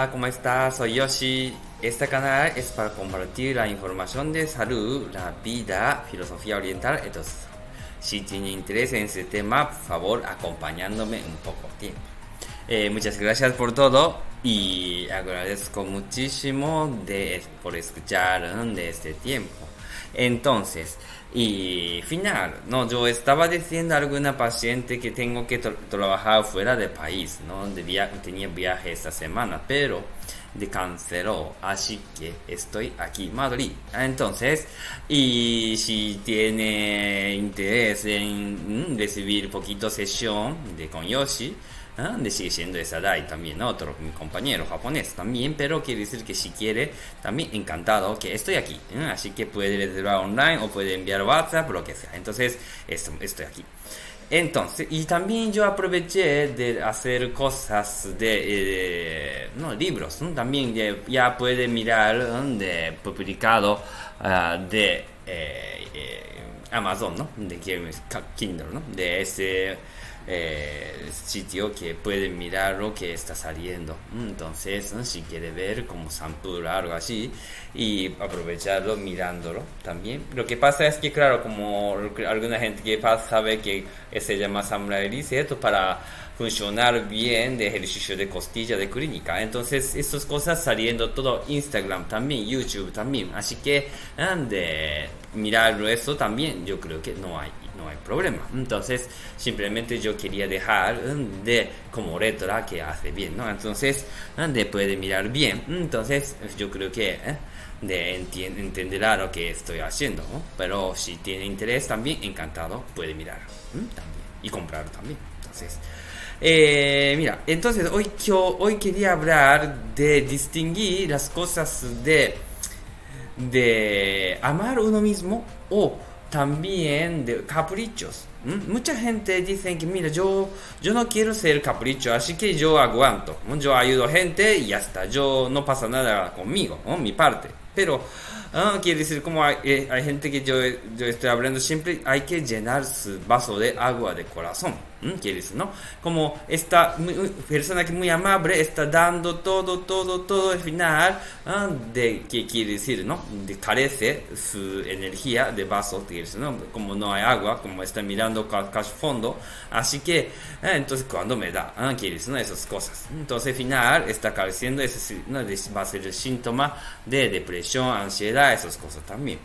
Hola, ¿cómo estás? Soy Yoshi. Este canal es para compartir la información de salud, la vida, filosofía oriental, entonces si tiene interés en ese tema, por favor, acompañándome un poco tiempo. Eh, muchas gracias por todo y agradezco muchísimo de, por escuchar de este tiempo. Entonces, y final, no, yo estaba diciendo a alguna paciente que tengo que trabajar fuera del país, ¿no? De tenía viaje esta semana, pero de canceló, así que estoy aquí, Madrid. Entonces, y si tiene interés en mm, recibir poquito sesión de con Yoshi, ¿Ah? sigue siendo esa edad también otro mi compañero japonés también pero quiere decir que si quiere también encantado que estoy aquí ¿eh? así que puede reservar online o puede enviar WhatsApp lo que sea entonces esto, estoy aquí entonces, y también yo aproveché de hacer cosas de, eh, no, libros, también ya puede mirar de publicado ah, de eh, Amazon, ¿no? De Kindle, ¿no? De ese eh, sitio que puede mirar lo que está saliendo. Entonces, si quiere ver como sample o algo así y aprovecharlo mirándolo también. Lo que pasa es que, claro, como alguna gente que sabe que se llama Samurai esto para funcionar bien de ejercicio de costilla de clínica. Entonces, estas cosas saliendo todo Instagram también, YouTube también. Así que, de mirarlo eso también, yo creo que no hay no hay problema. Entonces, simplemente yo quería dejar de como retro que hace bien, ¿no? Entonces, de puede mirar bien. Entonces, yo creo que ¿eh? de entenderá lo que estoy haciendo, Pero si tiene interés también, encantado, puede mirar también y comprar también. Entonces, eh, mira, entonces hoy, yo, hoy quería hablar de distinguir las cosas de, de amar uno mismo o también de caprichos. Mucha gente dice que, mira, yo, yo no quiero ser capricho, así que yo aguanto. Yo ayudo a gente y ya está. Yo no pasa nada conmigo, mi parte. Pero ah, quiere decir, como hay, eh, hay gente que yo, yo estoy hablando siempre, hay que llenar su vaso de agua de corazón. Quiere decir, ¿no? Como esta persona que es muy amable está dando todo, todo, todo al final, ¿ah? de qué quiere decir, ¿no? De carece su energía de vaso, ¿no? Como no hay agua, como está mirando casi fondo, así que, eh, entonces cuando me da, ¿ah? quiere decir, ¿no? Esas cosas. Entonces al final está careciendo, ese, ¿no? va a ser el síntoma de depresión, ansiedad, esas cosas también.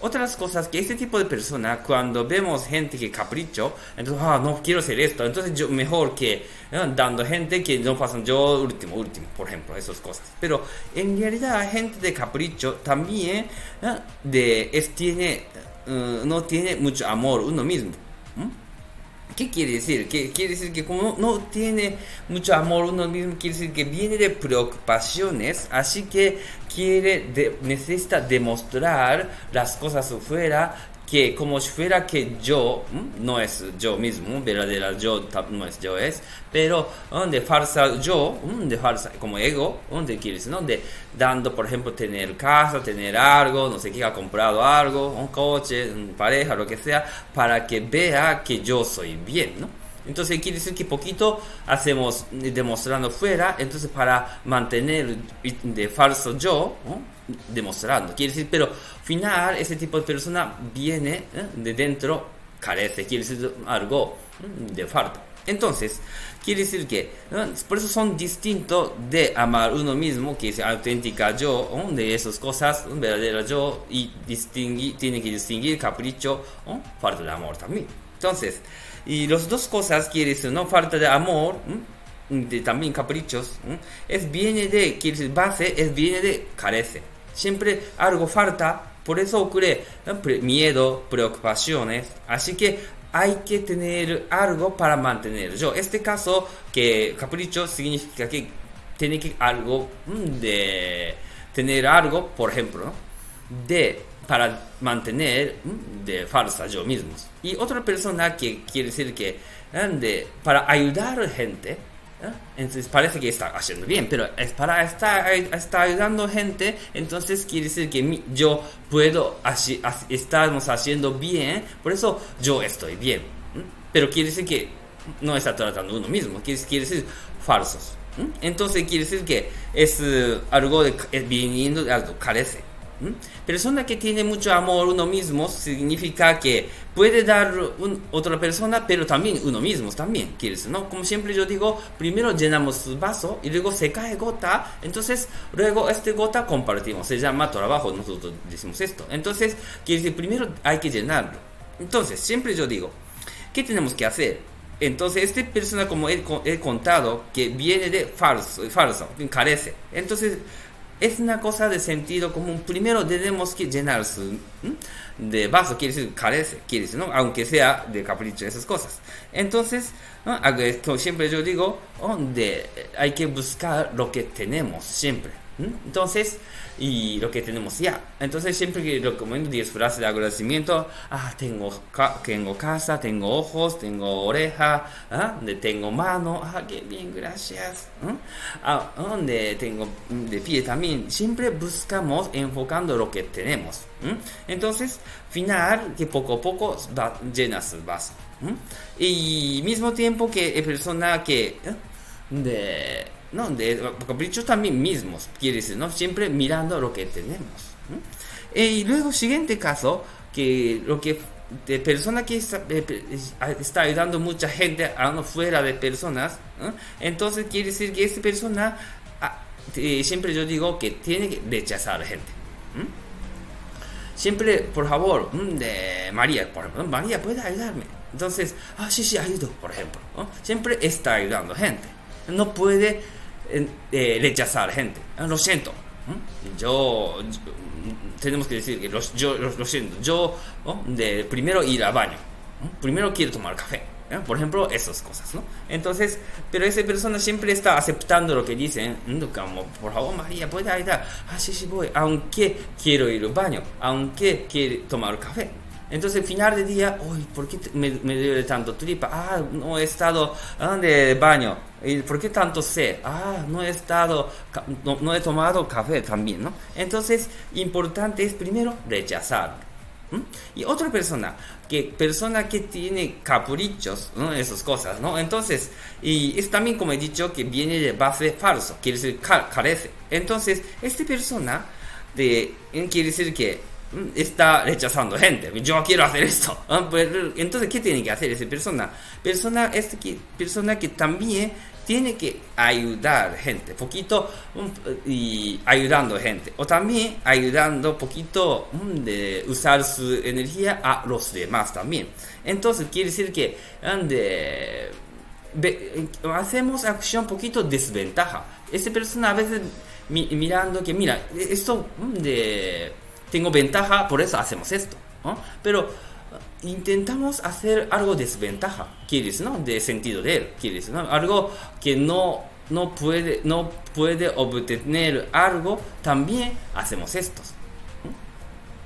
Otras cosas que este tipo de persona, cuando vemos gente que capricho, entonces, ah, no quiero ser esto, entonces yo mejor que dando gente que no pasan yo último, último, por ejemplo, esas cosas. Pero en realidad, gente de capricho también de, es, tiene, eh, no tiene mucho amor uno mismo. ¿Qué quiere decir? Que quiere decir que como no tiene mucho amor uno mismo, quiere decir que viene de preocupaciones, así que quiere, necesita demostrar las cosas afuera que como si fuera que yo, no es yo mismo, verdadera yo no es yo es, pero de falsa yo, de falsa como ego, de quieres, ¿no? De dando, por ejemplo, tener casa, tener algo, no sé qué, ha comprado algo, un coche, una pareja, lo que sea, para que vea que yo soy bien, ¿no? Entonces quiere decir que poquito hacemos demostrando fuera, entonces para mantener de falso yo, demostrando. Quiere decir, pero final ese tipo de persona viene ¿eh? de dentro, carece, quiere decir algo de falta. Entonces, quiere decir que por eso son distintos de amar uno mismo, que es auténtica yo, de esas cosas, verdadera yo, y tiene que distinguir capricho, falta de amor también. Entonces, y las dos cosas quiere decir, ¿no? Falta de amor, de también caprichos, es viene de, quiere decir, base, es viene de carece. Siempre algo falta, por eso ocurre miedo, preocupaciones. Así que hay que tener algo para mantener. Yo, este caso, que capricho significa que tiene que algo mm, de tener algo, por ejemplo, de para mantener mm, de falsa yo mismo. Y otra persona que quiere decir que de, para ayudar gente, entonces parece que está haciendo bien, pero es para estar, está ayudando gente, entonces quiere decir que yo puedo, estamos haciendo bien, por eso yo estoy bien. Pero quiere decir que no está tratando uno mismo, quiere, quiere decir falsos. Entonces quiere decir que es uh, algo de, es viniendo de algo, carece. Persona que tiene mucho amor uno mismo significa que puede dar un, otra persona, pero también uno mismo también, quieres, ¿no? Como siempre yo digo, primero llenamos su vaso y luego se cae gota, entonces luego este gota compartimos, se llama trabajo, nosotros decimos esto. Entonces, quiere decir, primero hay que llenarlo. Entonces, siempre yo digo, ¿qué tenemos que hacer? Entonces, esta persona, como he, he contado, que viene de falso, falso, carece. Entonces, es una cosa de sentido común. Primero tenemos que llenar su de vaso, quiere decir carece, quiere decir, ¿no? aunque sea de capricho, esas cosas. Entonces, como siempre yo digo, donde hay que buscar lo que tenemos, siempre. Entonces, y lo que tenemos ya. Entonces siempre que recomiendo 10 frases de agradecimiento, ah, tengo, tengo casa, tengo ojos, tengo oreja, ¿ah? tengo mano, ah, qué bien, gracias. Ah, donde tengo de pie también. Siempre buscamos enfocando lo que tenemos. Entonces, final que poco a poco va, llenas el vaso. Y mismo tiempo que persona que de ¿no? De caprichos también mismos, quiere decir, ¿no? Siempre mirando lo que tenemos. Eh, y luego, siguiente caso, que lo que de persona que está, está ayudando mucha gente a fuera de personas, entonces quiere decir que esa persona, ah, siempre yo digo que tiene que rechazar a la gente. Siempre, por favor, de María, por ejemplo, María puede ayudarme. Entonces, ah, sí, sí, ayudo, por ejemplo. Siempre está ayudando gente. No puede eh, rechazar gente. Ah, lo siento. Yo, tenemos que decir que yo lo, siento. Yo de primero ir al baño. Primero quiero tomar café. Por ejemplo, esas cosas, ¿no? Entonces, pero esa persona siempre está aceptando lo que dicen, como, por favor, María, ¿puede ayudar? Ah, sí, sí, voy, aunque quiero ir al baño, aunque quiero tomar café. Entonces, final de día, uy, ¿por qué me, me duele tanto tripa? Ah, no he estado de baño. ¿Y por qué tanto sé? Ah, no he estado, no, he tomado café también, ¿no? Entonces, importante es primero rechazar. Y otra persona, que persona que tiene caprichos, ¿no? Esas cosas, ¿no? Entonces, y es también como he dicho que viene de base falso, quiere decir carece. Entonces, esta persona de, quiere decir que está rechazando gente. Yo quiero hacer esto. Pues, entonces, ¿qué tiene que hacer esa persona? Persona, es que, persona que también tiene que ayudar gente, poquito y ayudando gente. O también ayudando poquito de usar su energía a los demás también. Entonces, quiere decir que hacemos acción poquito desventaja. Esa persona a veces mirando que, mira, esto de tengo ventaja, por eso hacemos esto. Pero uh, intentamos hacer algo desventaja, quieres, ¿no? De sentido de él, quieres, ¿no? Algo que no, no, puede, no puede obtener algo, también hacemos estos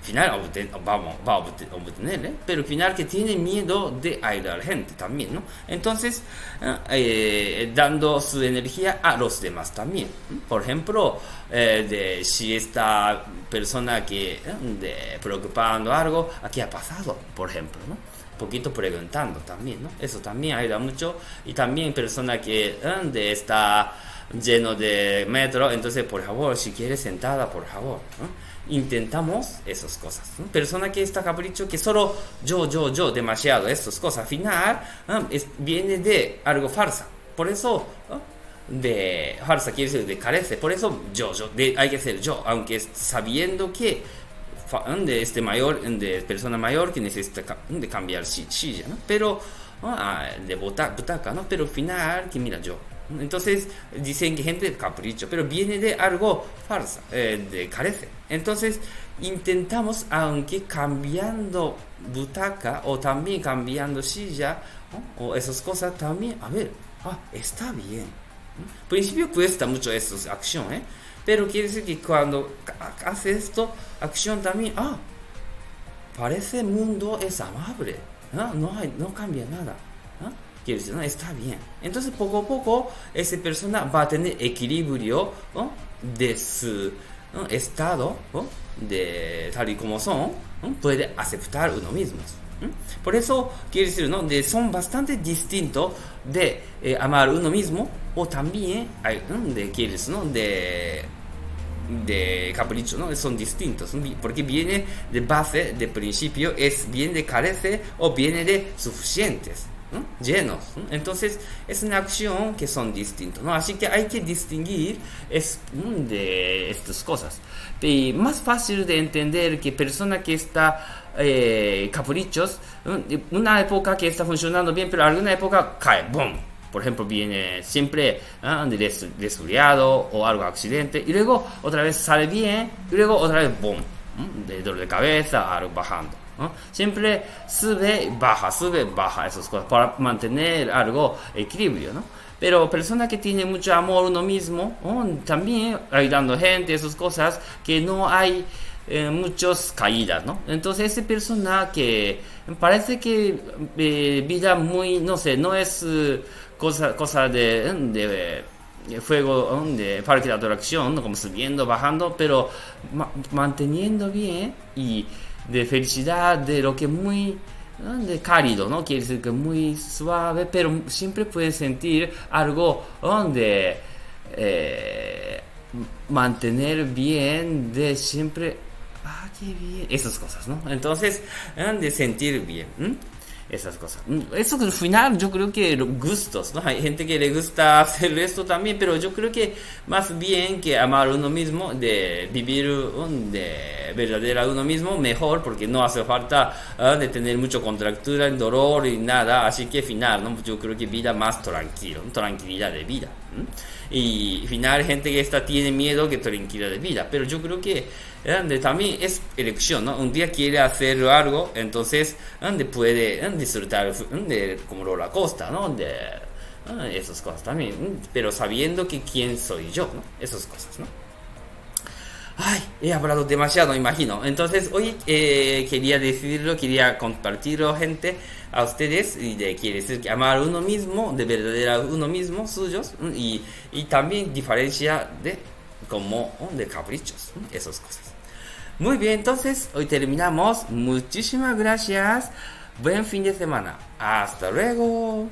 final vamos, va a obtener, ¿eh? pero al final que tiene miedo de ayudar a la gente también, ¿no? Entonces, ¿eh? Eh, dando su energía a los demás también. Por ejemplo, de, si esta persona que de, preocupando algo, ¿qué ha pasado? Por ejemplo, ¿no? poquito preguntando también, ¿no? Eso también ayuda mucho. Y también persona que de, está lleno de metro, entonces por favor, si quieres sentada, por favor, ¿no? Intentamos esas cosas. Persona que está capricho, que solo yo, yo, yo, demasiado, esas cosas. Al final, es, viene de algo falsa. Por eso, de falsa quiere decir de carece. Por eso, yo, yo, de, hay que ser yo, aunque sabiendo que de este mayor, de persona mayor que necesita de cambiar silla, ¿no? Pero, ah, de butaca, ¿no? Pero al final, que mira yo, entonces dicen que gente de capricho, pero viene de algo falsa, eh, de carece. Entonces intentamos, aunque cambiando butaca o también cambiando silla o esas cosas, también, a ver, ah, está bien. Al principio cuesta mucho esa acción, ¿eh? pero quiere decir que cuando hace esto, acción también, ah, parece mundo es amable, no, no, hay, no cambia nada quiere decir, no, está bien. Entonces poco a poco esa persona va a tener equilibrio de su estado, de tal y como son, puede aceptar uno mismo. Por eso quiere decir, ¿no? De, son bastante distintos de eh, amar uno mismo o también hay de quieres, ¿no? De de capricho, ¿no? Son distintos, porque viene de base, de principio, es bien de carece o viene de suficientes, llenos. Entonces, es una acción que son distintos, ¿no? Así que hay que distinguir es, de estas cosas. Y más fácil de entender que persona que está eh, caprichos, una época que está funcionando bien, pero alguna época cae, ¡boom! por ejemplo, viene siempre ¿eh? desuriado o algo accidente y luego otra vez sale bien y luego otra vez boom, de dolor de cabeza, algo bajando. Siempre sube, baja, sube, baja esas cosas para mantener algo equilibrio, ¿no? Pero persona que tiene mucho amor uno mismo, también ayudando gente, esas cosas, que no hay eh, muchas caídas, ¿no? Entonces esa persona que parece que eh, vida muy, no sé, no es cosa, cosa de, de fuego, de parque de atracción, como subiendo, bajando, pero manteniendo bien y de felicidad, de lo que muy cálido, ¿no? Quiere decir que muy suave, pero siempre puedes sentir algo donde eh, mantener bien, de siempre, ah, qué bien, esas cosas, ¿no? Entonces, de sentir bien esas cosas. Mm, eso al final yo creo que gustos, ¿no? Hay gente que le gusta hacer esto también, pero yo creo que más bien que amar uno mismo, de vivir de verdadera uno mismo, mejor, porque no hace falta ah, de tener mucho contractura, dolor y nada, así que final, ¿no? Yo creo que vida más tranquilo, tranquilidad de vida. Y final gente que está tiene miedo que tranquilidad de vida, pero yo creo que donde también es elección, ¿no? Un día quiere hacer algo, entonces donde puede disfrutar de como la costa, ¿no? De esas cosas también, pero sabiendo que quién soy yo, ¿no? Esas cosas, ¿no? Ay, he hablado demasiado, imagino. Entonces, hoy eh, quería decirlo, quería compartirlo, gente, a ustedes. Y de, quiere decir que amar uno mismo, de verdadera uno mismo, suyos. Y, y también diferencia de como de caprichos, esas cosas. Muy bien, entonces hoy terminamos. Muchísimas gracias. Buen fin de semana. Hasta luego.